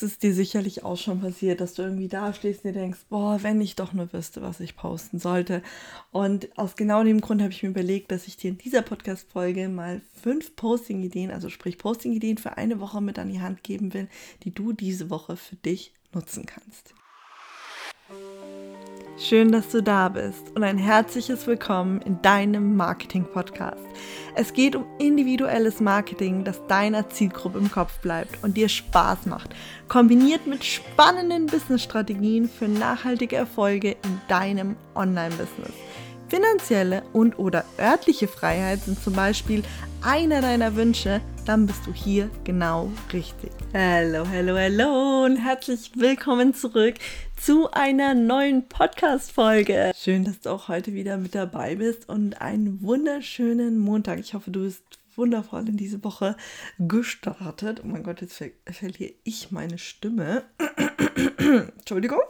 das ist dir sicherlich auch schon passiert, dass du irgendwie da stehst und dir denkst, boah, wenn ich doch nur wüsste, was ich posten sollte. Und aus genau dem Grund habe ich mir überlegt, dass ich dir in dieser Podcast-Folge mal fünf Posting-Ideen, also sprich Posting-Ideen für eine Woche mit an die Hand geben will, die du diese Woche für dich nutzen kannst. Schön, dass du da bist und ein herzliches Willkommen in deinem Marketing-Podcast. Es geht um individuelles Marketing, das deiner Zielgruppe im Kopf bleibt und dir Spaß macht, kombiniert mit spannenden Business-Strategien für nachhaltige Erfolge in deinem Online-Business. Finanzielle und oder örtliche Freiheit sind zum Beispiel einer deiner Wünsche, dann bist du hier genau richtig. Hallo, hallo, hallo und herzlich willkommen zurück zu einer neuen Podcast-Folge. Schön, dass du auch heute wieder mit dabei bist und einen wunderschönen Montag. Ich hoffe, du bist wundervoll in diese Woche gestartet. Oh mein Gott, jetzt ver verliere ich meine Stimme. Entschuldigung.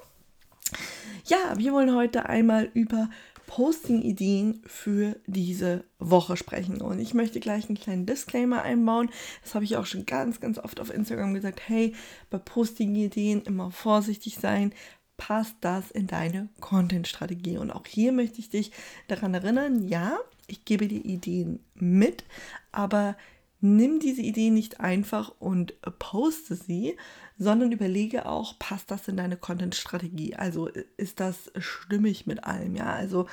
Ja, wir wollen heute einmal über Posting-Ideen für diese Woche sprechen. Und ich möchte gleich einen kleinen Disclaimer einbauen. Das habe ich auch schon ganz, ganz oft auf Instagram gesagt. Hey, bei Posting-Ideen immer vorsichtig sein passt das in deine Content-Strategie? Und auch hier möchte ich dich daran erinnern, ja, ich gebe dir Ideen mit, aber nimm diese Ideen nicht einfach und poste sie, sondern überlege auch, passt das in deine Content-Strategie? Also ist das stimmig mit allem, ja? Also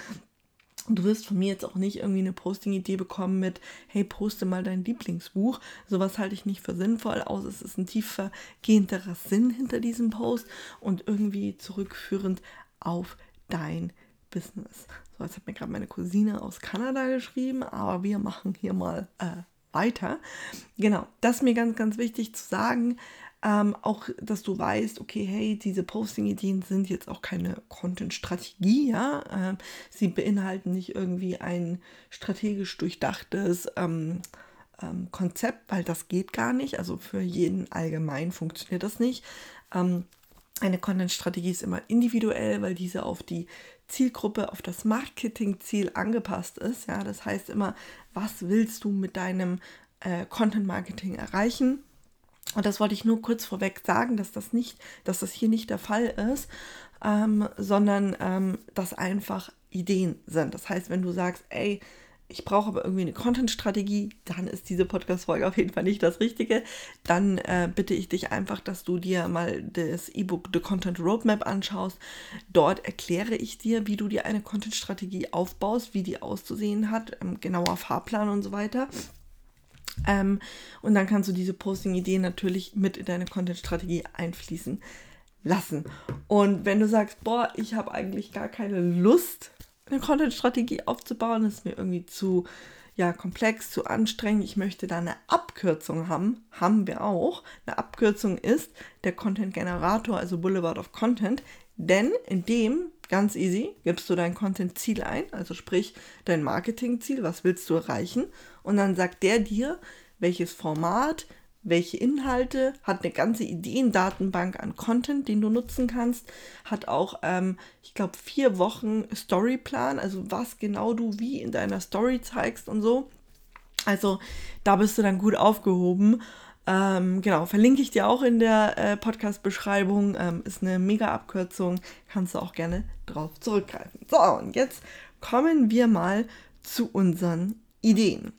Du wirst von mir jetzt auch nicht irgendwie eine Posting-Idee bekommen mit, hey, poste mal dein Lieblingsbuch. Sowas halte ich nicht für sinnvoll aus. Es ist ein tiefer gehenderer Sinn hinter diesem Post und irgendwie zurückführend auf dein Business. So, jetzt hat mir gerade meine Cousine aus Kanada geschrieben, aber wir machen hier mal äh, weiter. Genau, das ist mir ganz, ganz wichtig zu sagen. Ähm, auch, dass du weißt, okay, hey, diese Posting-Ideen sind jetzt auch keine Content-Strategie, ja. Ähm, sie beinhalten nicht irgendwie ein strategisch durchdachtes ähm, ähm, Konzept, weil das geht gar nicht. Also für jeden allgemein funktioniert das nicht. Ähm, eine Content-Strategie ist immer individuell, weil diese auf die Zielgruppe, auf das Marketing-Ziel angepasst ist. Ja, das heißt immer, was willst du mit deinem äh, Content-Marketing erreichen? Und das wollte ich nur kurz vorweg sagen, dass das nicht, dass das hier nicht der Fall ist, ähm, sondern ähm, dass einfach Ideen sind. Das heißt, wenn du sagst, ey, ich brauche aber irgendwie eine Content-Strategie, dann ist diese Podcast-Folge auf jeden Fall nicht das Richtige. Dann äh, bitte ich dich einfach, dass du dir mal das E-Book The Content Roadmap anschaust. Dort erkläre ich dir, wie du dir eine Content-Strategie aufbaust, wie die auszusehen hat, ähm, genauer Fahrplan und so weiter. Ähm, und dann kannst du diese Posting-Ideen natürlich mit in deine Content-Strategie einfließen lassen. Und wenn du sagst, boah, ich habe eigentlich gar keine Lust, eine Content-Strategie aufzubauen, ist mir irgendwie zu ja, komplex, zu anstrengend, ich möchte da eine Abkürzung haben, haben wir auch. Eine Abkürzung ist der Content-Generator, also Boulevard of Content, denn in dem, ganz easy, gibst du dein Content-Ziel ein, also sprich dein Marketing-Ziel, was willst du erreichen und dann sagt der dir, welches Format, welche Inhalte, hat eine ganze Ideendatenbank an Content, den du nutzen kannst, hat auch, ähm, ich glaube, vier Wochen Storyplan, also was genau du wie in deiner Story zeigst und so. Also da bist du dann gut aufgehoben. Ähm, genau, verlinke ich dir auch in der äh, Podcast-Beschreibung. Ähm, ist eine mega Abkürzung, kannst du auch gerne drauf zurückgreifen. So, und jetzt kommen wir mal zu unseren Ideen.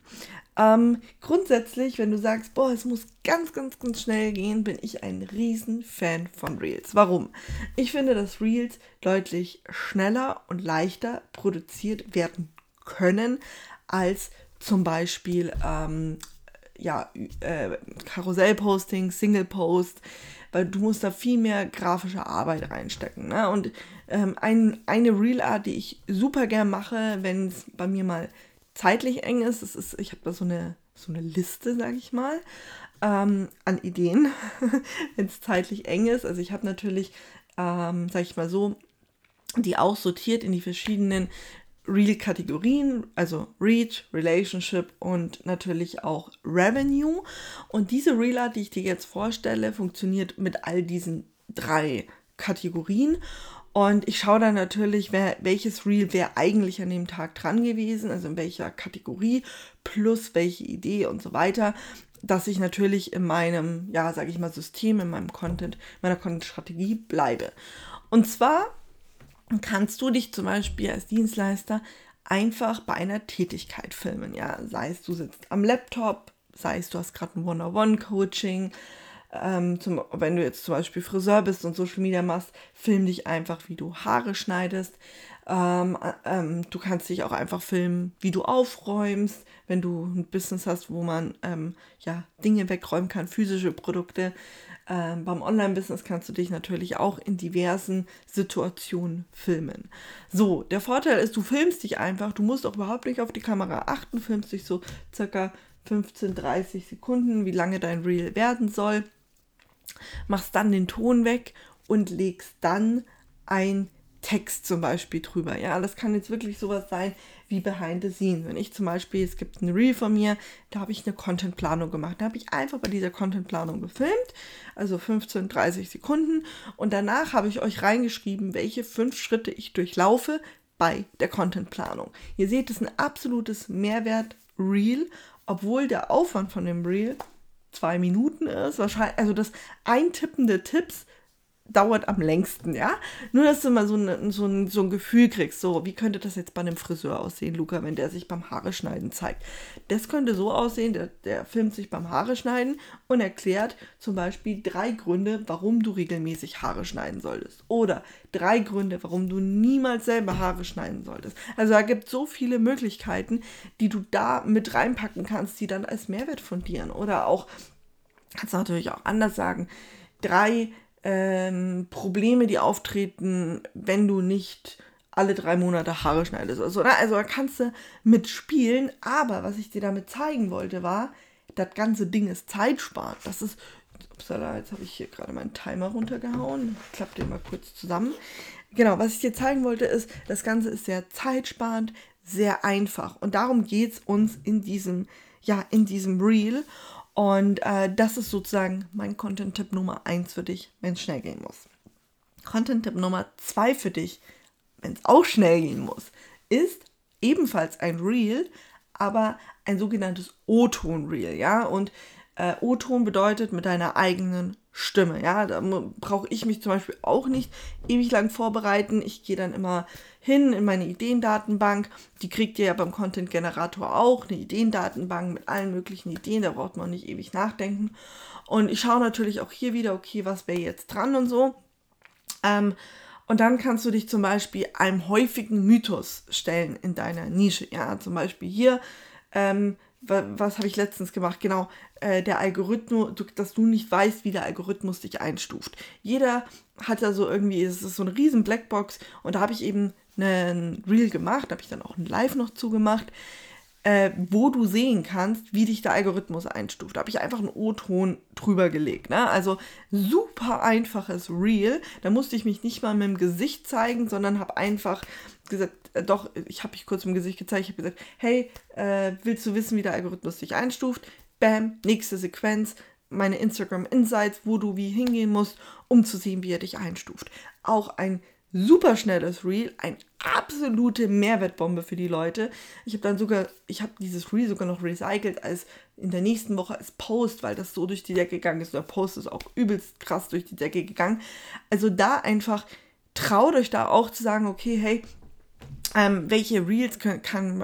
Ähm, grundsätzlich, wenn du sagst, boah, es muss ganz, ganz, ganz schnell gehen, bin ich ein riesen Fan von Reels. Warum? Ich finde, dass Reels deutlich schneller und leichter produziert werden können als zum Beispiel ähm, ja, äh, Karussellposting, Single-Post, weil du musst da viel mehr grafische Arbeit reinstecken. Ne? Und ähm, ein, eine Reel-Art, die ich super gern mache, wenn es bei mir mal zeitlich eng ist, das ist ich habe da so eine, so eine Liste, sage ich mal, ähm, an Ideen, wenn es zeitlich eng ist. Also ich habe natürlich, ähm, sage ich mal so, die auch sortiert in die verschiedenen Real-Kategorien, also Reach, Relationship und natürlich auch Revenue. Und diese Real-Art, die ich dir jetzt vorstelle, funktioniert mit all diesen drei Kategorien. Und ich schaue dann natürlich, wer, welches Reel wäre eigentlich an dem Tag dran gewesen, also in welcher Kategorie, plus welche Idee und so weiter. dass ich natürlich in meinem, ja, sage ich mal, System, in meinem Content, meiner Content-Strategie bleibe. Und zwar kannst du dich zum Beispiel als Dienstleister einfach bei einer Tätigkeit filmen. Ja, sei es du sitzt am Laptop, sei es du hast gerade ein One-on-One-Coaching, ähm, zum, wenn du jetzt zum Beispiel Friseur bist und Social Media machst, film dich einfach, wie du Haare schneidest. Ähm, äh, ähm, du kannst dich auch einfach filmen, wie du aufräumst, wenn du ein Business hast, wo man ähm, ja, Dinge wegräumen kann, physische Produkte. Ähm, beim Online-Business kannst du dich natürlich auch in diversen Situationen filmen. So, der Vorteil ist, du filmst dich einfach, du musst auch überhaupt nicht auf die Kamera achten, filmst dich so circa 15, 30 Sekunden, wie lange dein Reel werden soll. Machst dann den Ton weg und legst dann ein Text zum Beispiel drüber. Ja, das kann jetzt wirklich sowas sein wie Behind the Scenes. Wenn ich zum Beispiel, es gibt ein Reel von mir, da habe ich eine Contentplanung gemacht. Da habe ich einfach bei dieser Contentplanung gefilmt, also 15, 30 Sekunden. Und danach habe ich euch reingeschrieben, welche fünf Schritte ich durchlaufe bei der Contentplanung. Ihr seht, es ist ein absolutes Mehrwert-Reel, obwohl der Aufwand von dem Reel zwei Minuten ist. Wahrscheinlich, also das Eintippen der Tipps dauert am längsten, ja. Nur, dass du mal so, ein, so, ein, so ein Gefühl kriegst, so, wie könnte das jetzt bei einem Friseur aussehen, Luca, wenn der sich beim Haare schneiden zeigt. Das könnte so aussehen, der, der filmt sich beim Haare schneiden und erklärt zum Beispiel drei Gründe, warum du regelmäßig Haare schneiden solltest. Oder drei Gründe, warum du niemals selber Haare schneiden solltest. Also da gibt es so viele Möglichkeiten, die du da mit reinpacken kannst, die dann als Mehrwert fundieren. Oder auch, kannst du natürlich auch anders sagen, drei ähm, Probleme, die auftreten, wenn du nicht alle drei Monate Haare schneidest. Also, also da kannst du mitspielen, aber was ich dir damit zeigen wollte, war, das ganze Ding ist zeitsparend. Das ist, upsala, jetzt habe ich hier gerade meinen Timer runtergehauen. Ich klappe den mal kurz zusammen. Genau, was ich dir zeigen wollte, ist, das Ganze ist sehr zeitsparend, sehr einfach. Und darum geht es uns in diesem, ja, in diesem Reel. Und äh, das ist sozusagen mein Content-Tipp Nummer 1 für dich, wenn es schnell gehen muss. Content-Tipp Nummer 2 für dich, wenn es auch schnell gehen muss, ist ebenfalls ein Reel, aber ein sogenanntes O-Ton-Reel, ja. Und äh, O-Ton bedeutet mit deiner eigenen Stimme, ja. Da brauche ich mich zum Beispiel auch nicht ewig lang vorbereiten. Ich gehe dann immer hin in meine Ideendatenbank. Die kriegt ihr ja beim Content Generator auch, eine Ideendatenbank mit allen möglichen Ideen, da braucht man nicht ewig nachdenken. Und ich schaue natürlich auch hier wieder, okay, was wäre jetzt dran und so. Ähm, und dann kannst du dich zum Beispiel einem häufigen Mythos stellen in deiner Nische. Ja, zum Beispiel hier, ähm, was habe ich letztens gemacht? Genau, äh, der Algorithmus, du, dass du nicht weißt, wie der Algorithmus dich einstuft. Jeder hat ja so irgendwie, es ist so eine riesen Blackbox und da habe ich eben einen Reel gemacht, habe ich dann auch ein Live noch zugemacht, äh, wo du sehen kannst, wie dich der Algorithmus einstuft. Da habe ich einfach einen O-Ton drüber gelegt. Ne? Also super einfaches Reel. Da musste ich mich nicht mal mit dem Gesicht zeigen, sondern habe einfach gesagt, äh, doch, ich habe mich kurz im Gesicht gezeigt, ich habe gesagt, hey, äh, willst du wissen, wie der Algorithmus dich einstuft? Bam, nächste Sequenz, meine Instagram Insights, wo du wie hingehen musst, um zu sehen, wie er dich einstuft. Auch ein super schnelles Reel, eine absolute Mehrwertbombe für die Leute. Ich habe dann sogar, ich habe dieses Reel sogar noch recycelt als in der nächsten Woche als Post, weil das so durch die Decke gegangen ist. Der Post ist auch übelst krass durch die Decke gegangen. Also da einfach traut euch da auch zu sagen, okay, hey, ähm, welche Reels können,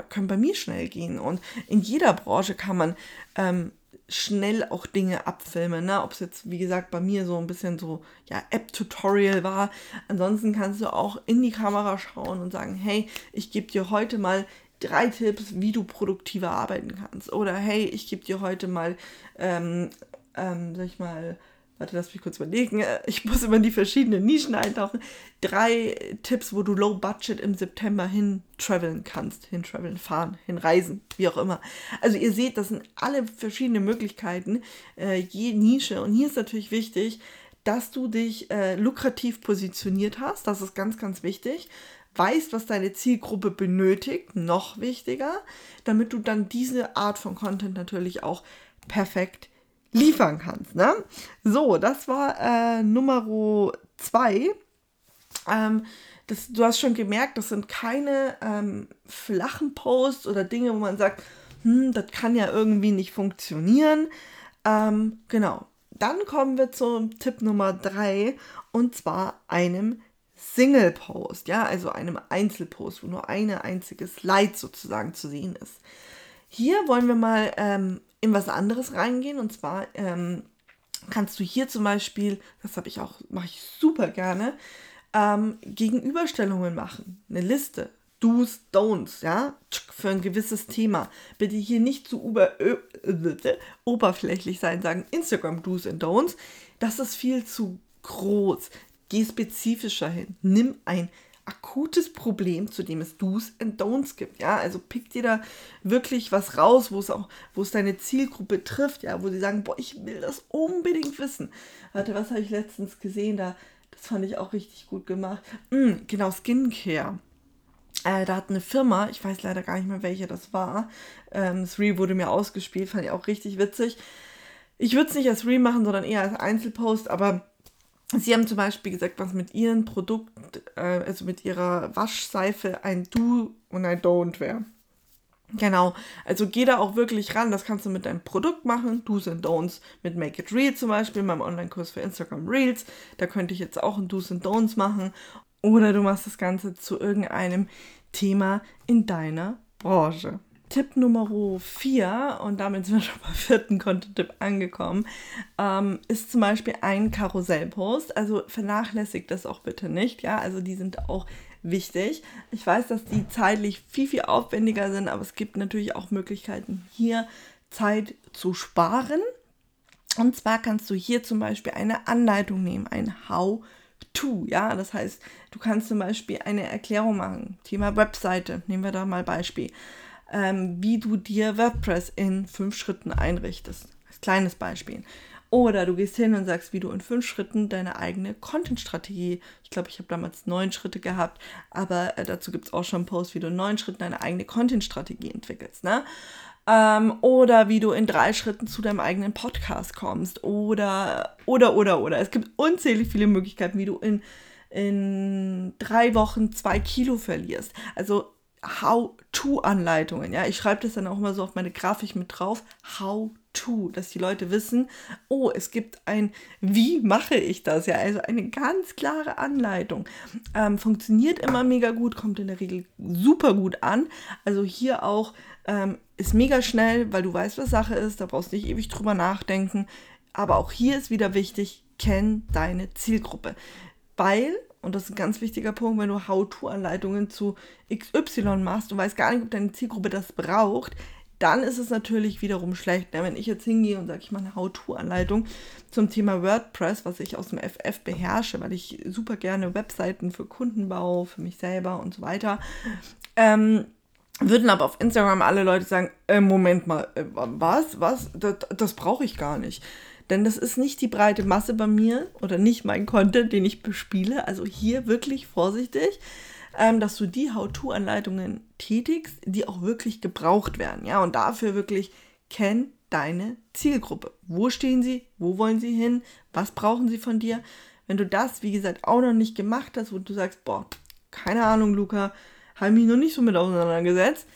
können bei mir schnell gehen. Und in jeder Branche kann man ähm, schnell auch Dinge abfilmen. Ne? Ob es jetzt, wie gesagt, bei mir so ein bisschen so ja, App-Tutorial war. Ansonsten kannst du auch in die Kamera schauen und sagen, hey, ich gebe dir heute mal drei Tipps, wie du produktiver arbeiten kannst. Oder hey, ich gebe dir heute mal, ähm, ähm, sag ich mal, warte, lass mich kurz überlegen, äh, ich muss immer in die verschiedenen Nischen eintauchen. Drei Tipps, wo du low budget im September hin traveln kannst. Hin traveln, fahren, hinreisen, wie auch immer. Also ihr seht, das sind alle verschiedene Möglichkeiten, äh, je Nische. Und hier ist natürlich wichtig, dass du dich äh, lukrativ positioniert hast. Das ist ganz, ganz wichtig. Weißt, was deine Zielgruppe benötigt, noch wichtiger, damit du dann diese Art von Content natürlich auch perfekt liefern kannst. Ne? So, das war äh, Nummer zwei. Ähm, das, du hast schon gemerkt, das sind keine ähm, flachen Posts oder Dinge, wo man sagt, hm, das kann ja irgendwie nicht funktionieren. Ähm, genau. Dann kommen wir zum Tipp Nummer drei und zwar einem Single-Post, ja, also einem Einzelpost, wo nur eine einzige Slide sozusagen zu sehen ist. Hier wollen wir mal ähm, in was anderes reingehen und zwar ähm, kannst du hier zum Beispiel, das habe ich auch, mache ich super gerne, ähm, Gegenüberstellungen machen, eine Liste, Do's, Don'ts, ja, für ein gewisses Thema. Bitte hier nicht zu über, ö, äh, oberflächlich sein, sagen Instagram Do's und Don'ts. Das ist viel zu groß. Geh spezifischer hin. Nimm ein akutes Problem, zu dem es Do's und Don'ts gibt. Ja, also pick dir da wirklich was raus, wo es auch, wo es deine Zielgruppe trifft, ja, wo sie sagen, boah, ich will das unbedingt wissen. Warte, was habe ich letztens gesehen? Da, das fand ich auch richtig gut gemacht. Mm, genau, Skincare. Äh, da hat eine Firma, ich weiß leider gar nicht mehr, welche das war, ähm, das Reel wurde mir ausgespielt, fand ich auch richtig witzig. Ich würde es nicht als Reel machen, sondern eher als Einzelpost, aber Sie haben zum Beispiel gesagt, was mit ihrem Produkt, äh, also mit ihrer Waschseife ein Do und ein Don't wäre. Genau, also geh da auch wirklich ran. Das kannst du mit deinem Produkt machen. Do's and Don'ts mit Make It Real zum Beispiel, meinem Online-Kurs für Instagram Reels. Da könnte ich jetzt auch ein Do's and Don'ts machen. Oder du machst das Ganze zu irgendeinem Thema in deiner Branche. Tipp Nummer 4, und damit sind wir schon beim vierten Content-Tipp angekommen, ähm, ist zum Beispiel ein Karussellpost. Also vernachlässigt das auch bitte nicht. Ja, also die sind auch wichtig. Ich weiß, dass die zeitlich viel, viel aufwendiger sind, aber es gibt natürlich auch Möglichkeiten, hier Zeit zu sparen. Und zwar kannst du hier zum Beispiel eine Anleitung nehmen, ein How-To. Ja, das heißt, du kannst zum Beispiel eine Erklärung machen. Thema Webseite, nehmen wir da mal Beispiel ähm, wie du dir WordPress in fünf Schritten einrichtest. Als kleines Beispiel. Oder du gehst hin und sagst, wie du in fünf Schritten deine eigene Content-Strategie, ich glaube, ich habe damals neun Schritte gehabt, aber äh, dazu gibt es auch schon einen Post, wie du in neun Schritten deine eigene Content-Strategie entwickelst. Ne? Ähm, oder wie du in drei Schritten zu deinem eigenen Podcast kommst. Oder, oder, oder, oder. Es gibt unzählig viele Möglichkeiten, wie du in, in drei Wochen zwei Kilo verlierst. Also How-to-Anleitungen. Ja, ich schreibe das dann auch immer so auf meine Grafik mit drauf. How-to, dass die Leute wissen, oh, es gibt ein, wie mache ich das? Ja, also eine ganz klare Anleitung. Ähm, funktioniert immer mega gut, kommt in der Regel super gut an. Also hier auch ähm, ist mega schnell, weil du weißt, was Sache ist. Da brauchst du nicht ewig drüber nachdenken. Aber auch hier ist wieder wichtig, kenn deine Zielgruppe. Weil, und das ist ein ganz wichtiger Punkt, wenn du How-To-Anleitungen zu XY machst und weißt gar nicht, ob deine Zielgruppe das braucht, dann ist es natürlich wiederum schlecht. Ne? Wenn ich jetzt hingehe und sage, ich mache eine How-To-Anleitung zum Thema WordPress, was ich aus dem FF beherrsche, weil ich super gerne Webseiten für Kunden baue, für mich selber und so weiter, ähm, würden aber auf Instagram alle Leute sagen, äh, Moment mal, äh, was, was, das, das brauche ich gar nicht. Denn das ist nicht die breite Masse bei mir oder nicht mein Content, den ich bespiele. Also hier wirklich vorsichtig, ähm, dass du die How-To-Anleitungen tätigst, die auch wirklich gebraucht werden. Ja, und dafür wirklich kenn deine Zielgruppe. Wo stehen sie? Wo wollen sie hin? Was brauchen sie von dir? Wenn du das, wie gesagt, auch noch nicht gemacht hast, wo du sagst, boah, keine Ahnung, Luca, habe mich noch nicht so mit auseinandergesetzt.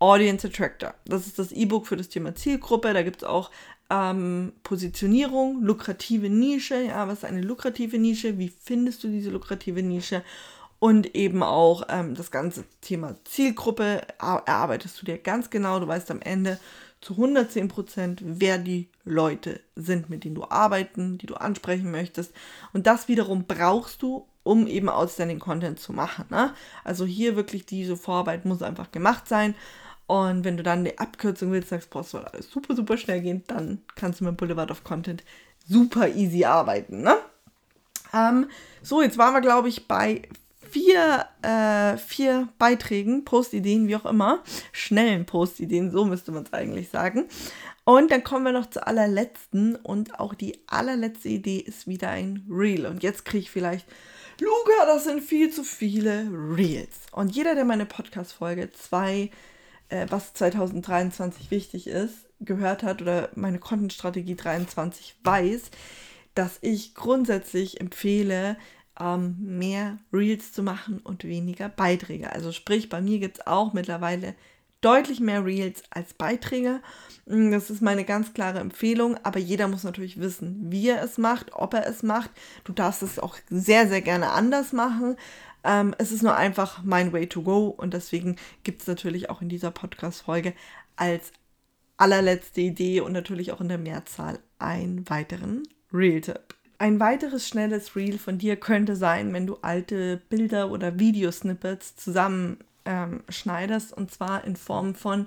Audience Attractor. Das ist das E-Book für das Thema Zielgruppe. Da gibt es auch ähm, Positionierung, lukrative Nische. Ja, was ist eine lukrative Nische? Wie findest du diese lukrative Nische? Und eben auch ähm, das ganze Thema Zielgruppe erarbeitest du dir ganz genau. Du weißt am Ende zu 110 Prozent, wer die Leute sind, mit denen du arbeiten, die du ansprechen möchtest. Und das wiederum brauchst du, um eben Outstanding Content zu machen. Ne? Also hier wirklich diese Vorarbeit muss einfach gemacht sein. Und wenn du dann die Abkürzung willst, sagst, boah, es soll alles super, super schnell gehen, dann kannst du mit Boulevard of Content super easy arbeiten. Ne? Ähm, so, jetzt waren wir, glaube ich, bei vier, äh, vier Beiträgen, Postideen, wie auch immer. Schnellen Postideen, so müsste man es eigentlich sagen. Und dann kommen wir noch zur allerletzten. Und auch die allerletzte Idee ist wieder ein Reel. Und jetzt kriege ich vielleicht, Luca, das sind viel zu viele Reels. Und jeder, der meine Podcast-Folge zwei äh, was 2023 wichtig ist, gehört hat oder meine Content-Strategie 23 weiß, dass ich grundsätzlich empfehle, ähm, mehr Reels zu machen und weniger Beiträge. Also sprich, bei mir gibt es auch mittlerweile deutlich mehr Reels als Beiträge. Mm, das ist meine ganz klare Empfehlung, aber jeder muss natürlich wissen, wie er es macht, ob er es macht. Du darfst es auch sehr, sehr gerne anders machen. Ähm, es ist nur einfach mein Way to go und deswegen gibt es natürlich auch in dieser Podcast-Folge als allerletzte Idee und natürlich auch in der Mehrzahl einen weiteren Reel-Tipp. Ein weiteres schnelles Reel von dir könnte sein, wenn du alte Bilder oder Videosnippets zusammenschneidest ähm, und zwar in Form von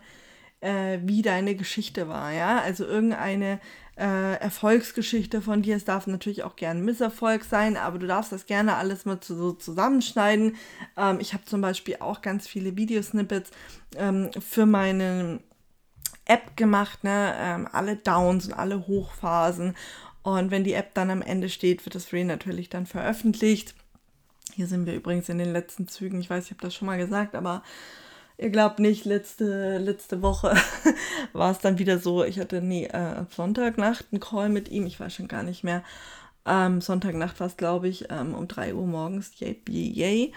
äh, wie deine Geschichte war, ja, also irgendeine äh, Erfolgsgeschichte von dir. Es darf natürlich auch gern Misserfolg sein, aber du darfst das gerne alles mal zu, so zusammenschneiden. Ähm, ich habe zum Beispiel auch ganz viele Videosnippets ähm, für meine App gemacht, ne? Ähm, alle Downs und alle Hochphasen und wenn die App dann am Ende steht, wird das Reel natürlich dann veröffentlicht. Hier sind wir übrigens in den letzten Zügen. Ich weiß, ich habe das schon mal gesagt, aber ihr glaubt nicht, letzte, letzte Woche war es dann wieder so. Ich hatte, nee, äh, Sonntagnacht einen Call mit ihm. Ich weiß schon gar nicht mehr. Ähm, Sonntagnacht war es, glaube ich, ähm, um 3 Uhr morgens. Yay, yay.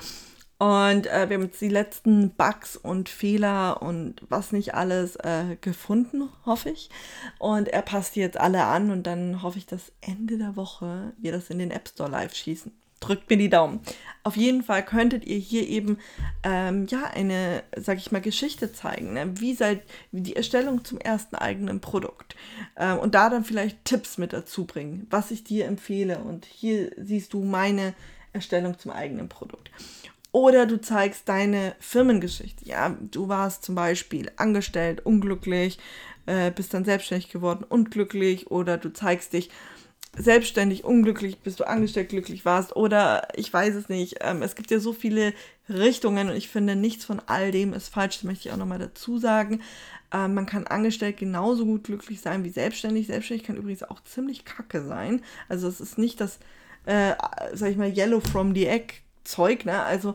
Und äh, wir haben jetzt die letzten Bugs und Fehler und was nicht alles äh, gefunden, hoffe ich. Und er passt jetzt alle an und dann hoffe ich, dass Ende der Woche wir das in den App Store live schießen. Drückt mir die Daumen. Auf jeden Fall könntet ihr hier eben ähm, ja eine, sag ich mal, Geschichte zeigen. Ne? Wie seid die Erstellung zum ersten eigenen Produkt ähm, und da dann vielleicht Tipps mit dazu bringen, was ich dir empfehle. Und hier siehst du meine Erstellung zum eigenen Produkt. Oder du zeigst deine Firmengeschichte. Ja, du warst zum Beispiel angestellt, unglücklich, äh, bist dann selbstständig geworden, unglücklich. Oder du zeigst dich selbstständig, unglücklich, bis du angestellt, glücklich warst. Oder ich weiß es nicht. Ähm, es gibt ja so viele Richtungen und ich finde, nichts von all dem ist falsch. Das möchte ich auch nochmal dazu sagen. Ähm, man kann angestellt genauso gut glücklich sein wie selbstständig. Selbstständig kann übrigens auch ziemlich kacke sein. Also es ist nicht das, äh, sag ich mal, Yellow from the Egg Zeug, ne? Also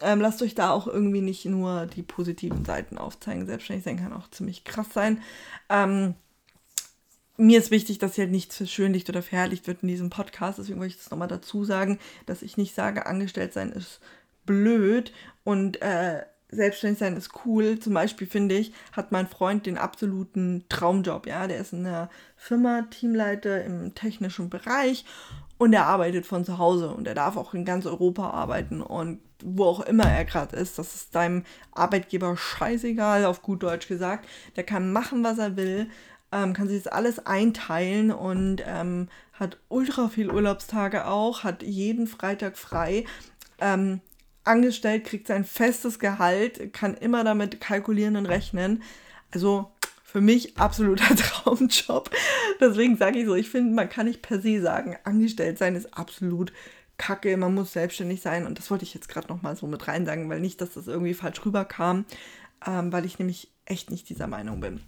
ähm, lasst euch da auch irgendwie nicht nur die positiven Seiten aufzeigen. Selbstständig sein kann auch ziemlich krass sein. Ähm, mir ist wichtig, dass hier halt nichts verschönlicht oder verherrlicht wird in diesem Podcast. Deswegen wollte ich das nochmal dazu sagen, dass ich nicht sage, angestellt sein ist blöd und äh, selbstständig sein ist cool. Zum Beispiel finde ich, hat mein Freund den absoluten Traumjob. Ja, der ist in der Firma Teamleiter im technischen Bereich und er arbeitet von zu Hause und er darf auch in ganz Europa arbeiten und wo auch immer er gerade ist, das ist deinem Arbeitgeber scheißegal, auf gut Deutsch gesagt. Der kann machen, was er will, ähm, kann sich das alles einteilen und ähm, hat ultra viel Urlaubstage auch, hat jeden Freitag frei. Ähm, angestellt, kriegt sein festes Gehalt, kann immer damit kalkulieren und rechnen. Also für mich absoluter Traumjob. Deswegen sage ich so, ich finde, man kann nicht per se sagen, angestellt sein ist absolut kacke, man muss selbstständig sein. Und das wollte ich jetzt gerade nochmal so mit rein sagen, weil nicht, dass das irgendwie falsch rüberkam, ähm, weil ich nämlich echt nicht dieser Meinung bin.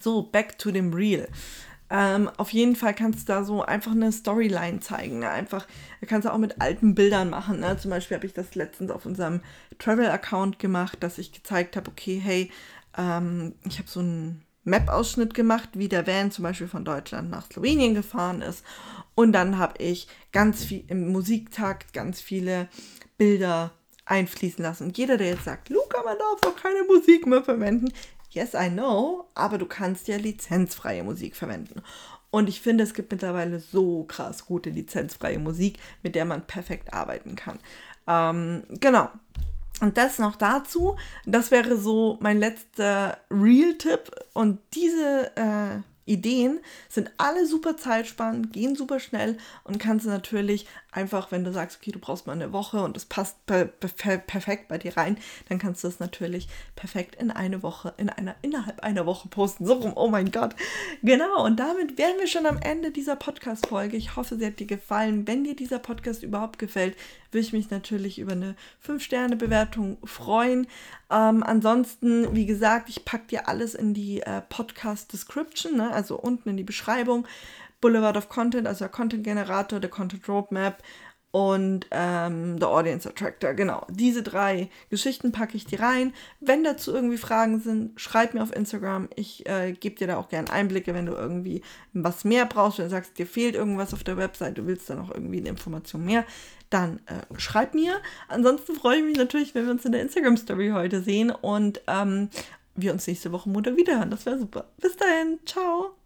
So, back to dem Real. Ähm, auf jeden Fall kannst du da so einfach eine Storyline zeigen. Ne? Einfach, kannst du auch mit alten Bildern machen. Ne? Zum Beispiel habe ich das letztens auf unserem Travel-Account gemacht, dass ich gezeigt habe, okay, hey, ähm, ich habe so einen Map-Ausschnitt gemacht, wie der Van zum Beispiel von Deutschland nach Slowenien gefahren ist. Und dann habe ich ganz viel im Musiktakt ganz viele Bilder einfließen lassen. Und jeder, der jetzt sagt, Luca, man darf doch keine Musik mehr verwenden, yes, I know, aber du kannst ja lizenzfreie Musik verwenden. Und ich finde, es gibt mittlerweile so krass gute lizenzfreie Musik, mit der man perfekt arbeiten kann. Ähm, genau. Und das noch dazu. Das wäre so mein letzter Real-Tipp. Und diese äh, Ideen sind alle super zeitsparend, gehen super schnell und kannst du natürlich einfach, wenn du sagst, okay, du brauchst mal eine Woche und das passt per, per, perfekt bei dir rein, dann kannst du es natürlich perfekt in eine Woche, in einer, innerhalb einer Woche posten. So rum, oh mein Gott. Genau, und damit wären wir schon am Ende dieser Podcast-Folge. Ich hoffe, sie hat dir gefallen. Wenn dir dieser Podcast überhaupt gefällt, würde ich mich natürlich über eine 5-Sterne-Bewertung freuen. Ähm, ansonsten, wie gesagt, ich packe dir alles in die äh, Podcast-Description, ne? also unten in die Beschreibung. Boulevard of Content, also der Content-Generator, der Content-Roadmap und ähm, The Audience Attractor. Genau, diese drei Geschichten packe ich dir rein. Wenn dazu irgendwie Fragen sind, schreib mir auf Instagram. Ich äh, gebe dir da auch gerne Einblicke, wenn du irgendwie was mehr brauchst, wenn du sagst, dir fehlt irgendwas auf der Website, du willst dann auch irgendwie eine Information mehr, dann äh, schreib mir. Ansonsten freue ich mich natürlich, wenn wir uns in der Instagram-Story heute sehen und ähm, wir uns nächste Woche Montag wiederhören. Das wäre super. Bis dahin. Ciao.